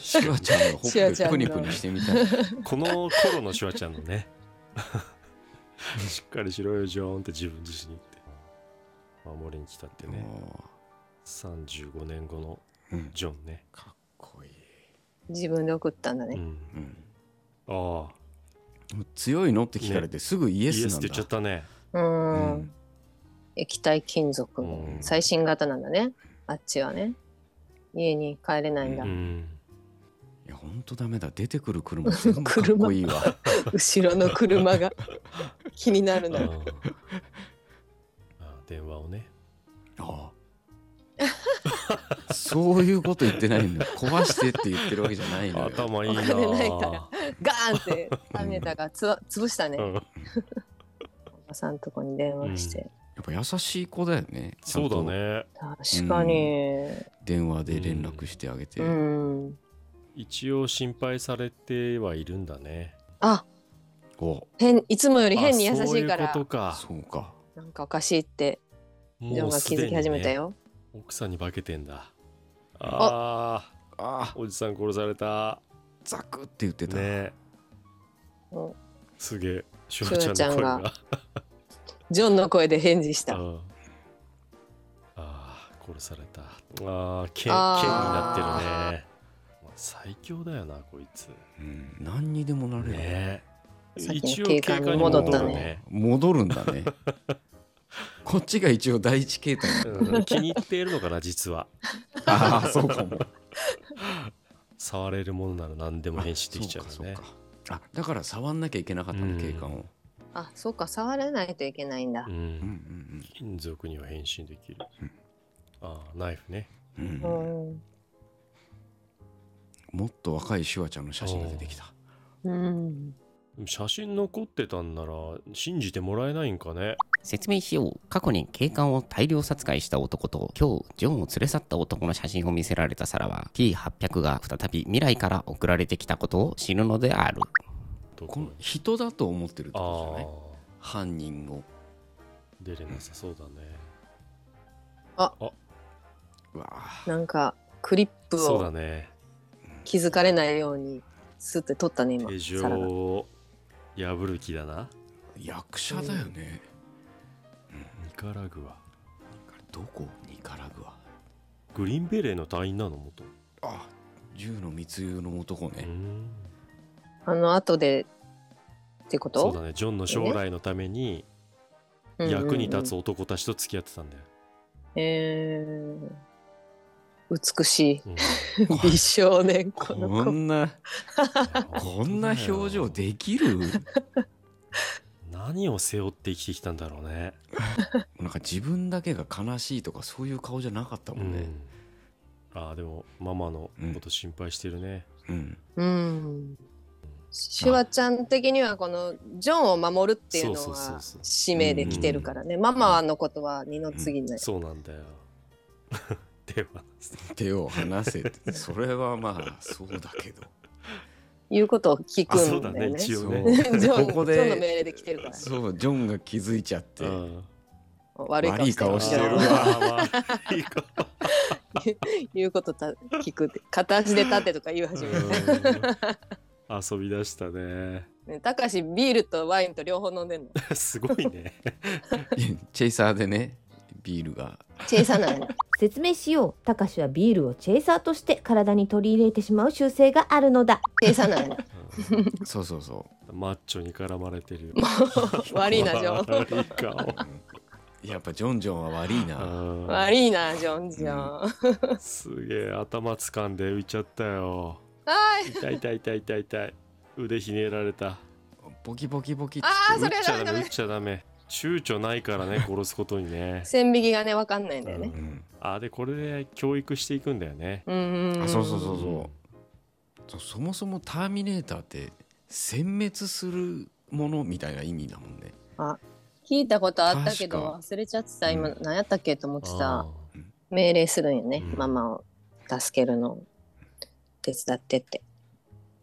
シュワちゃんのほっぺプニプニしてみたい。この頃のシュワちゃんのねしっかりしろよジョーンって自分自身に言って。守りに来たってね。も35年後のジョンね。かっこいい、自分で送ったんだね、うん。うん。ああ。強いのって聞かれてすぐイエスなんだ。イエスって言っちゃったね。うん。うん。液体金属のうん。最新型なんだね。あっちはね。家に帰れないんだ、うん。いやほんとダメだ。出てくる車全部かっこいいわ。後ろの車が気になるなあー。あー電話をね。ああ。そういうこと言ってないんだ 壊してって言ってるわけじゃないのよ。頭いいなお金ないから。ガーンってターミネーターがつわ潰したね、うん。おばさんとこに電話して、やっぱ優しい子だよねそうんだとね。確かに。電話で連絡してあげて、うん、一応心配されてはいるんだね。あお変いつもより変に優しいかあそういうらことか。そうか。なんかおかしいってジョンが気づき始めたよ、ね奥さんに化けてんだ。あ。ああおじさん殺された。ザクって言ってた、ね。うんすげえシュワちゃんの声が。ジョンの声で返事した。うん。あー殺された。あー剣剣になってるね。最強だよなこいつ。うん、何にでもなれる、ねさっきの一応警官に戻ったね。戻るんだね。こっちが一応第一形態気に入っているのかな実は。ああそうかも。触れるものなら何でも変身できちゃうよね。あだから触んなきゃいけなかったうん。の警官を、あそうか触らないといけないんだ。う、うん。ん金属には変身できる、うん。ああナイフね。うん。うんううんん。もっと若いシュワちゃんの写真が出てきた。うん、写真残ってたんなら信じてもらえないんかね？説明しよう。過去に警官を大量殺害した男と今日ジョンを連れ去った男の写真を見せられたサラは T800 が再び未来から送られてきたことを知るのである。どこの人だと思ってるってあことじゃない？あ犯人を。出れなさそうだね。うわなんかクリップそうだをね。気づかれないようにスッて取ったね今手錠サラが。を破る気だな。役者だよね、ニカラグア。どこ？ニカラグア。グリーンベレーの隊員なの？元。あ銃の密輸の男ね、うん。あの後でってこと？そうだね。ジョンの将来のために役に立つうんうん。男たちと付き合ってたんだよ、うんえー美しうん。い美少年。この子こんなこんな表情できる？何を背負って生きてきたんだろうね。なんか自分だけが悲しいとかそういう顔じゃなかったもんね。うん、ああでもママのこと心配してるね、うん、うん。シュワちゃん的にはこのジョンを守るっていうのは使命で来てるからね、ママのことは二の次ね、そうなんだよでは手を離せって。それはまあそうだけど。言うことを聞くあそうんだだよね。ね一応そうね。ジョンここジョンの命で令で来てるから。ねそうジョンが気づいちゃってうん。悪い悪い顔顔しててる。わあー悪い顔言うことた聞くって片足で立ってとか言い始める。うん。遊び出したね。ねたかしビールとワインと両方飲んでんの。すごいね。チェイサーでねビールが。小さないの。説明しよう。たかしはビールをチェイサーとして体に取り入れてしまう習性があるのだ。小さないの。そうそうそマッチョに絡まれてる。悪いなジョン。悪い顔。うやっぱジョンジョンは悪いな。うん。悪いなジョンジョン、すげえ頭掴んで浮いちゃったよ。はい。痛い痛い痛い痛い痛い。腕ひねられた。ボキボキボキってあーそれ打っちゃはダメダメダメ。打っちゃダメ躊躇ないからね 殺すことにね。線引きがね分かんないんだよね。うんあでこれで教育していくんだよね。うんうんん。あそうそうそうそう。そそもそもターミネーターって殲滅するものみたいな意味だもんね。聞いたことあったけど忘れちゃってた今うん。何やったっけと思ってあさー。命令するんよね、うん。ママを助けるのを手伝ってって。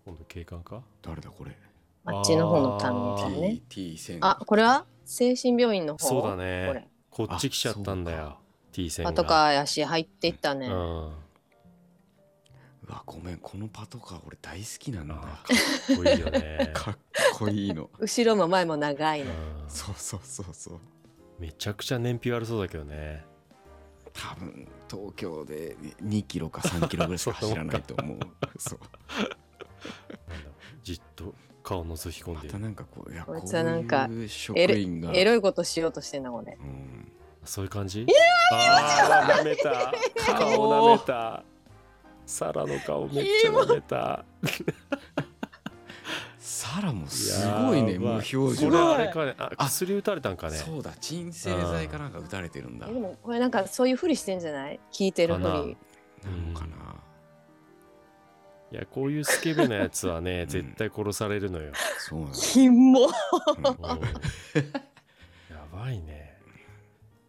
今度警官か？誰だこれ？あっちの方のターミネーターね。T, T 線。あこれは？精神病院の方？そうだこれ。ねこっち来ちゃったんだあよ T 線が。パトカーやし入っていったね、うん。うわごめんこのパトカー俺大好きなん。だかっこいいよね。かっこいいの。後ろも前も長いの、うん。そうそうそうそう。めちゃくちゃ燃費悪そうだけどね。多分東京で2キロか3キロぐらいしか走らないと思う。そう。なんだじっと顔覗き込んでる。またなんかこういやここいつはなんかういう職エロ員がエロいことしようとしてんなこれ。うん。そういう感じ？ああ舐めた。顔舐めた。サラの顔めっちゃ舐めた。サラもすごいねやば無表こ情れあれかね。ああ薬打たれたんかね。そうだ鎮静剤かなんか打たれてるんだ。でもこれなんかそういうふりしてんじゃない？聞いてるふかな。りのかな、いやこういうスケベなやつはねん。絶対殺されるのよ、そうなんだひもうん。やばいね。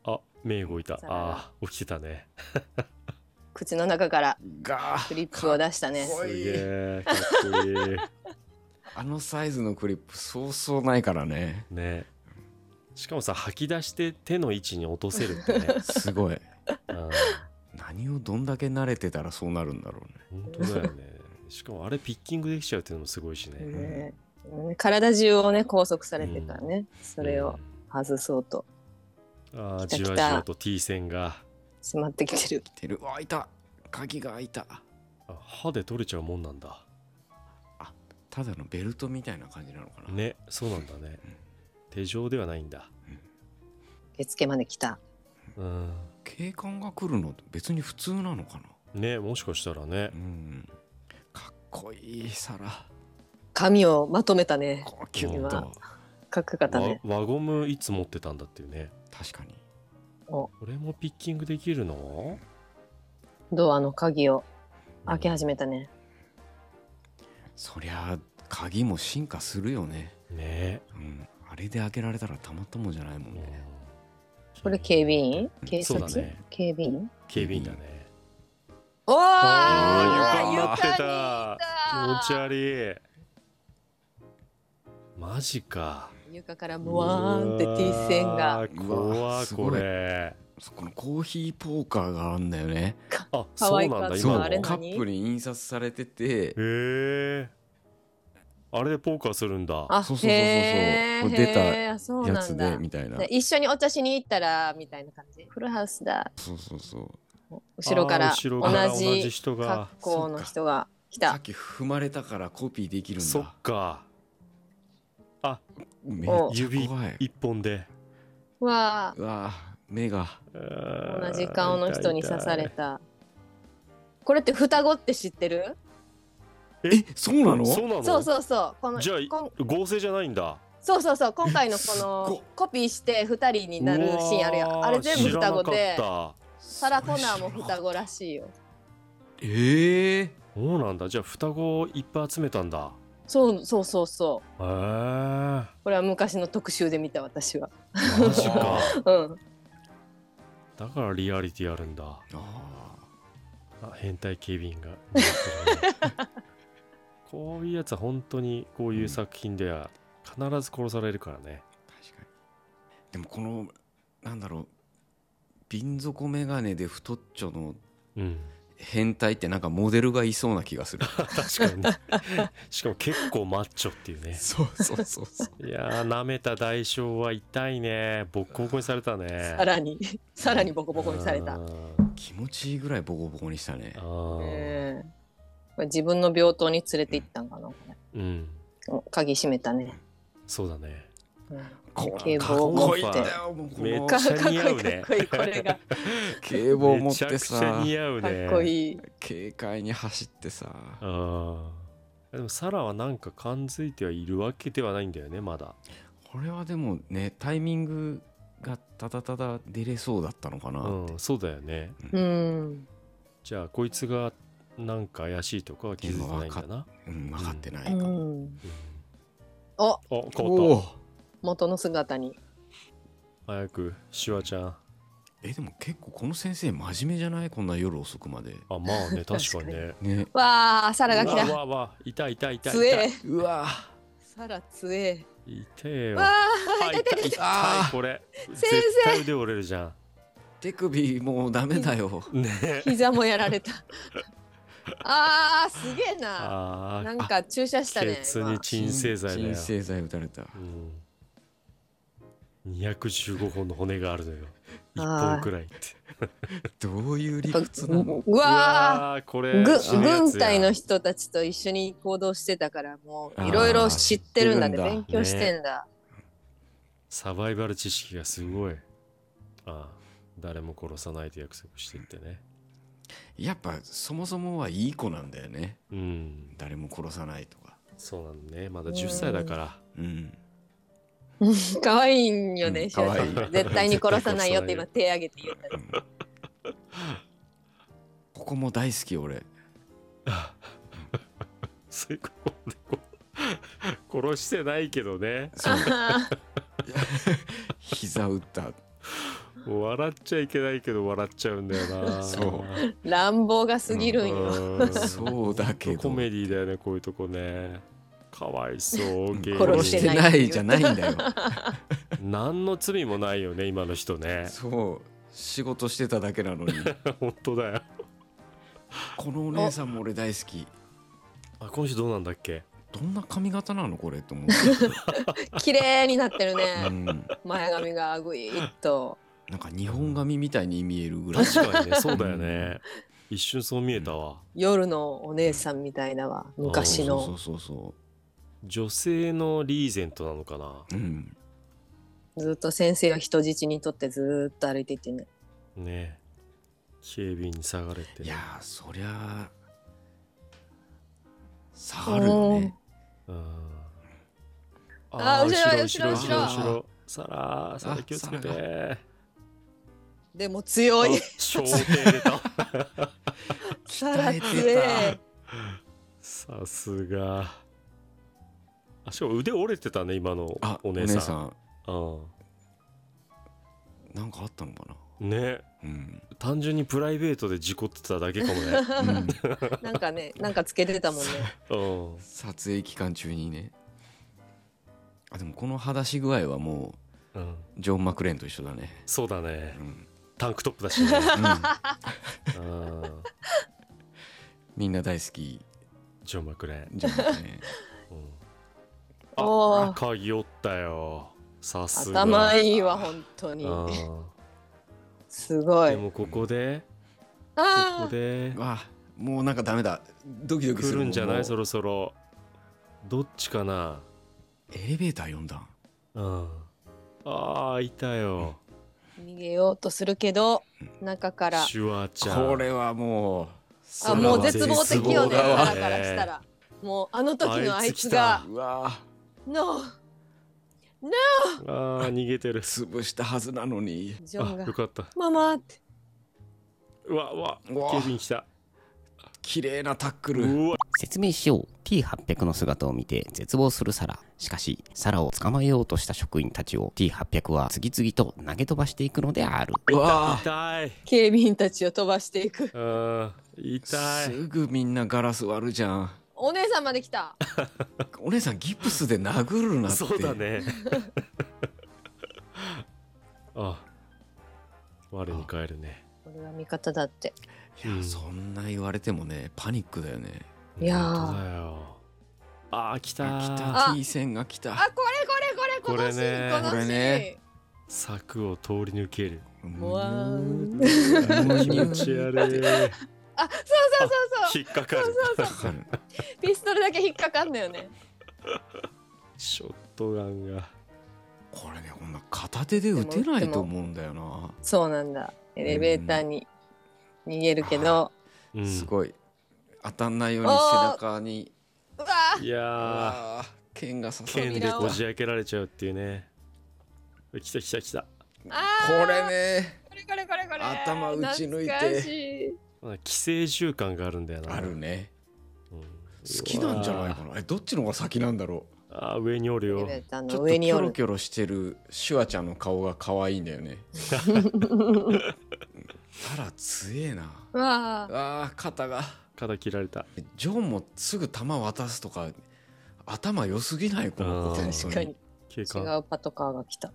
あ目動いた。あ。ー起きてたね。口の中からがクリップを出したね。かっこいい。すげえかっこいい。あのサイズのクリップそうそうないからね。ね。しかもさ吐き出して手の位置に落とせるってね、すごい。うん、何をどんだけ慣れてたらそうなるんだろうね。本当だよねしかもあれピッキングできちゃうっていうのもすごいしね、ね。体中をね拘束されてるからね、それを外そうと。うんああじわじわと T 線が。迫ってきてる。来てる。わ開いた。鍵が開いた。あ歯で取れちゃうもんなんだ。ただのベルトみたいな感じなのかな、ねそうなんだね。手錠ではないんだ。受付まで来た。うん。警官が来るの別に普通なのかな。ねもしかしたらね。うんこいい皿。髪をまとめたね。キュッと今かっこよかったね。わ輪ゴムいつ持ってたんだっていうね。確かに。これもピッキングできるの？ドアの鍵を開け始めたね。そりゃ鍵も進化するよね。ね。うん。あれで開けられたらたまったもんじゃないもんうん。ねこれ警備員？警察、ね。警備員。警備員だねおーあー床になってた。気持ち悪い。マジか。床からムワーンって T 線が。怖い。これ。そこのコーヒーポーカーがあんだよね。あそうなんだ今の。カップに印刷されてて。えあれでポーカーするんだ。あそうそうそうそう。出たやつでみたいな。で一緒にお茶しに行ったらみたいな感じ？フルハウスだ。そうそうそう後ろから同じ格好の人が来さったき踏まれたからコピーできるんだ。そっか。めっちゃ指怖い。一本で。わわ目が。同じ顔の人に刺された。これって双子って知ってる？えそうなの？そうなの？そうそうそう。このじゃあこん。合成じゃないんだ。そうそうそう。今回のこのっコピーして2人になるシーンあるやあれ全部双子でサラ・コナーも双子らしいよ。ええたそうなんだ。じゃあ双子をいっぱい集めたんだ。そうそうそうそう。へえこれは昔の特集で見た私は。マジか。うん。だからリアリティあるんだ。ああ変態警備員が。こういうやつは本当にこういう作品では必ず殺されるからね。ー確かに。でもこのなんだろう瓶底眼鏡で太っちょのうん。変態ってなんかモデルがいそうな気がする。確かに。ねしかも結構マッチョっていうね。そうそうそうそう。いやー舐めた代償は痛いね。ボッコボコにされたね。さらに。さらにボコボコにされた。気持ちいいぐらいボコボコにしたね。あー。ええ。これ自分の病棟に連れて行ったんかなうん。お鍵閉めたね、そうだね。うん。こ警かっ棒を持って。めっちゃ似合うねかっこいい警棒持っめちゃてくちゃさ似合うかっね。こいい軽快に走ってさ。でもサラはなんか感づいてはいるわけではないんだよねまだ。これはでもねタイミングがただただ出れそうだったのかなうんそうだよね。うん。じゃあこいつがなんか怪しいとかは気づいてないんだな、うん、分かってなういかも、ん。うん、おあ変わっおー元の姿に。た早くシュワちゃん。あえでも結構この先生真面目じゃない？こんな夜遅くまで。まあね 確かにね。ね。わあサラが来うわうたわうわ痛い痛い痛い強え。うわ。サラ強え。痛えよ。わああ痛い痛い。痛いこれ。生。絶対腕折れるじゃ手首もうダメだよ。んね。膝もやられた。あーすげえな。あなんか注射したねケツに鎮静剤だよ。鎮静剤打たれた。うん、215本の骨があるのよ。1あー。本くらいって。どういう理今屈なの？うわー。これ軍隊の人たちと一緒に行動してたからもういろいろ知ってるんだね。勉強してんだ、サバイバル知識がすごい。ああ誰も殺さないと約束してってね。やっぱそもそもはいい子なんだよね。うん。誰も殺さないとか。そうなんだね。まだ10歳だから。うん 可愛いんよね、うん可愛い。絶対に殺さないよって今手挙げて言ったりここも大好き俺。殺してないけどね。膝打った。笑っちゃいけないけど笑っちゃうんだよな。そう。乱暴が過ぎるんよ、うん。そうだけど。コメディだよねこういうとこねかわいそう芸殺殺してないじゃないんだよ何の罪もないよね今の人ね。そう。仕事してただけなのに。本当だよ。このお姉さんも俺大好き。あ今週どうなんだっけ？どんな髪型なのこれと思って、綺麗になってるうねん、前髪がぐいっと。なんか日本髪みたいに見えるぐらい。確かにね そうだよね。一瞬そう見えたわ。夜のお姉さんみたいなわ昔そうのそうそうそ女性のリーゼントなのかな？ううん。ずっと先生は人質にとってずっと歩いていってねね。警備員に下がれて。ねいやーそりゃあ下がるよね。うん。あー後ろ後ろ後ろ後ろ後ろ。後ろ。サラサラ気をつけあてでも強あい小艇出た。さら鍛え強てい。さすがあしかも腕折れてたね今のあおお姉さん。姉さん。うなんかあったのかな。んね。うん、単純にプライベートで事故ってただけかもね。うん、なんかねなんかつけてたもんね。うん。撮影期間中にね。あでもこの裸足具合はもうん。うジョン・マクレーンと一緒だね。そうだね。うん、タンクトップだしね。うん、うん。みんな大好き。ジョン・マクレーン、ジョン・マクレーンあ鍵折ったよ。さすが。頭いいわ本当に。うん。すごい。でもここで？こあこで？わもうなんかダメだ。ドキドキする。来るんじゃなもいう。そろそろ。どっちかな？エレベーター読んだん？うん。ああいたよ。逃げようとするけど中から。シュワちゃん。これはもうあもう絶望的よねからしたら。もうあの時のあいつがうわ「No!」あー逃げてる。潰したはずなのに。あジョンが。よかった「ママ!」って。うわうわ。警備員来た。綺麗なタックル。説明しよう。T800 の姿を見て絶望するサラ。しかしサラを捕まえようとした職員たちを T800 は次々と投げ飛ばしていくのである。うわ。痛い。警備員たちを飛ばしていく。うん痛い。すぐみんなガラス割るじゃんお姉さんまで来た。お姉さんギプスで殴るなって。そうだね。あ我に返るね。俺は味方だって。いやそんな言われてもねパニックだよね。いやー。本当だよ。あー。来た来ーた。あ。T 線が来た。あこれこれこれこれね。これね。柵を通り抜ける。うわー。気持ち悪いあそうそうそうそう。引っかかる。わかる。ピストルだけ引っかかんだよね。ショットガンが。これねこんな片手で撃てないと思うんだよな。そうなんだ。エレベーターに逃げるけど、うん。すごい。当たんないように背中に。うわいや剣が刺さる剣でこじ開けられちゃうっていうね。来た来た来た。これね。これこれこれこれ。頭打ち抜いて。懐かしい寄生獣感があるんだよな。あるね。うん。好きなんじゃないかな。えどっちの方が先なんだろあー上におるよ。ちょのっとキョロキョロしてるシュワちゃんの顔が可愛いんだよね。あら強えな。うわあ肩が。肩切られた。ジョンもすぐ弾渡すとか頭良すぎない？この確かに。違うパトカーが来た。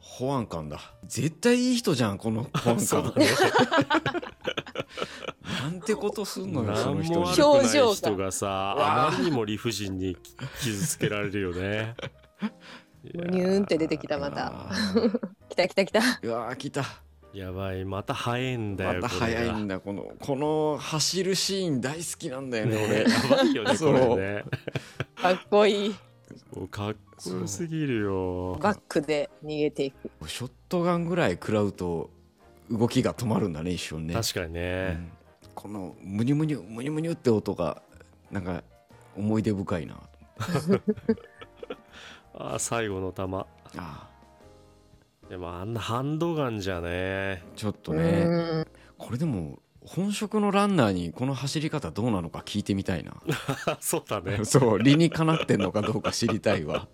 保安官だ。絶対いい人じゃんこの保安官 なんてことすんのよその何人表情が人がさあまりにも理不尽に傷つけられるよね。ニューンって出てきたまた。来た来た来た。うわー来た。やばいまた早いんだよまた早いんだだこのこの走るシーン大好きなんだよね。俺やばいよねこれね。かっこいい。かっこよすぎるよ。バックで逃げていく。ショットガンぐらい食らうと動きが止まるんだね一瞬ね。確かにうね、ん。このムニュムニュムニュムニュって音がなんか思い出深いな。あー最後の弾あでもあんなハンドガンじゃね。ーちょっとうね。んこれでも本職のランナーにこの走り方どうなのか聞いてみたいな。そうだね。そう理にかなってんのかどうか知りたいわ。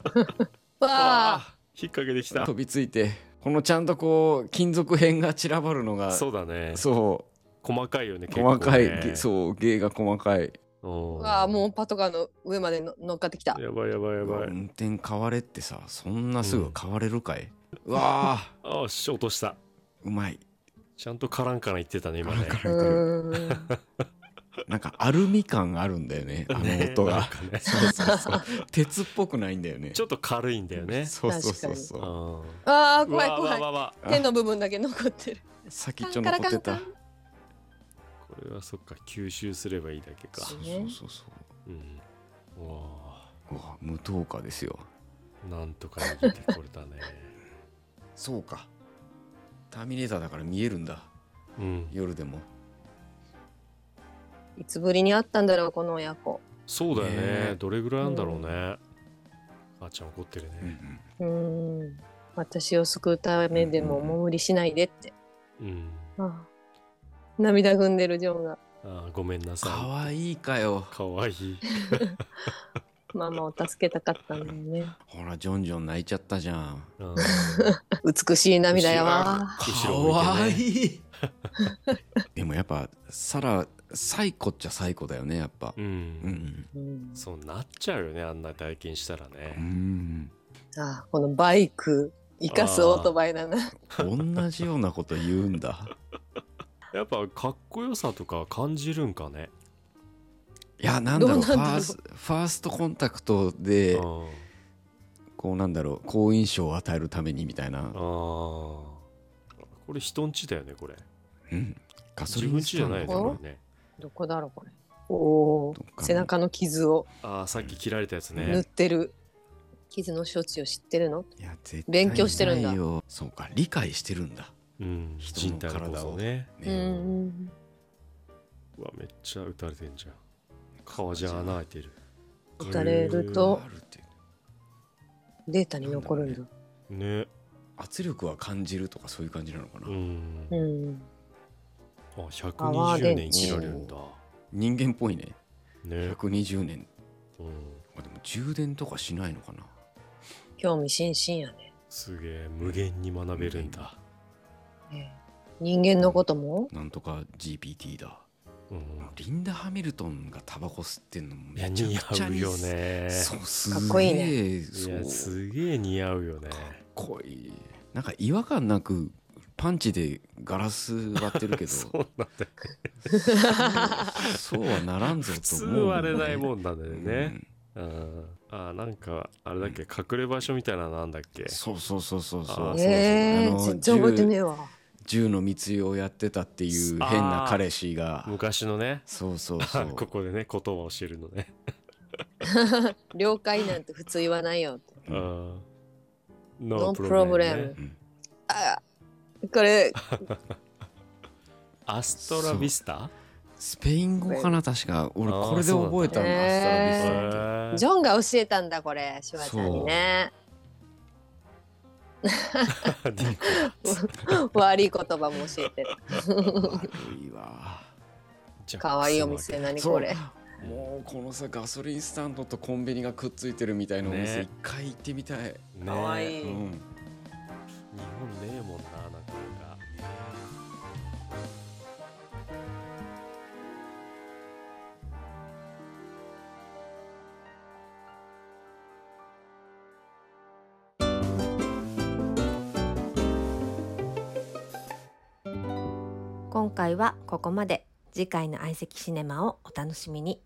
わあ。引っ掛けてきた。飛びついてこのちゃんとこう金属片が散らばるのがそうだね。そ細かいよねう結細かい、げそう芸が細かい。うん。わあもうパトカーの上までの乗っかってきた。やばいやばいやばい。運転変われってさそんなすぐ変われるかい、うわー。あし落とした。うまい。ちゃんとカランカラン言ってたね今ね。カランカランう言ってる。んなんかアルミ感あるんだよね あの音が、そうそうそう。鉄っぽくないんだよね。ちょっと軽いんだよね。そうそうそうそう。うんああうわう怖い。怖い手の部分だけ残ってる。先っちょ残ってた。これはそっか吸収すればいいだけか。そうそうそうそう。ん。うわううわ無灯火ですよ。ーなんとか逃げてこれたね。そうか。ターミネーターだから見えるんだ。うん。夜でもいつぶりに会ったんだろうこの親子。そうだよね。ねえ。どれぐらいなんだろうね。母ちゃん怒ってるうんうね。んうん。私を救うためでもも無理しないでって、うん。ああ。涙ぐんでるジョンが。あーごめんなさい。かわいいかよ。かわい。い ママを助けたかったんだよね。ほらジョンジョン泣いちゃったじゃん。うん。美しい涙やわかわいい。でもやっぱサラサイコっちゃサイコだよねやっぱ。うん、うん。うんそうなっちゃうよねあんな体験したらうね、ん。ああこのバイク生かすオートバイだな。同じようなこと言うんだ。やっぱかっこよさとか感じるんかね。いやなんだろうどうなんだろう。ファースファーストコンタクトでうん。こうなんだろう好印象を与えるためにみたいな。あー。これ人んちだよねこれ。うん。ガソ自リンス分ちじゃないよタンドかねこれねどこだろうこれ。おお背中の傷を。ああさっき切られたやつ塗っねてる、傷の処置を知ってるの？いや絶対勉強してるんだ。ないよ。そうか理解してるんだ。うん人の人体を体をねう。んうん。うわめっちゃ打たれてんじゃん。顔じゃ穴開いてる。打たれるとあるってデータに残るんだ。ね。圧力は感じるとかそういう感じなのかな、うん。うんあパワー電120池年生きられるんだ。人間っぽいね。ね。120年。うん。あでも充電とかしないのかな。興味津々やね、すげえ無限に学べるんだ。ええ人間のことも？なんとか GPT だ。うん。リンダ・ハミルトンがタバコ吸ってんのめちゃくちゃ似合うよね。そうすかっこいいね。すげえ似合うよね。かっこいい。なんか違和感なくパンチでガラス割ってるけど。そうなんだよそうはならんぞ普通と思う、割れないもんなんだね、うん、あなんかあれだっけ？隠れ場所みたいなのなんだっけ？そうそうそうそうそうええあの全然覚えてねえわ。銃の密輸をやってたっていう変な彼氏が。昔のね。そうそうそう。ここでね言葉を教えるのね。了解なんて普通言わないよ。ってううんん No No problem ね。あこれアストラビスタ？スペイン語かな確か。俺これで覚えたんアストラビスへタ。ってージョンが教えたんだこれシュワちゃんにね。悪い言葉も教えて。るかわ。いいお店何これ。もうこのさガソリンスタンドとコンビニがくっついてるみたいなお店ね。一回行ってみたい、ね。かわいい。うん、日本ねえもんななかなか。今回はここまで。次回の相席シネマをお楽しみに。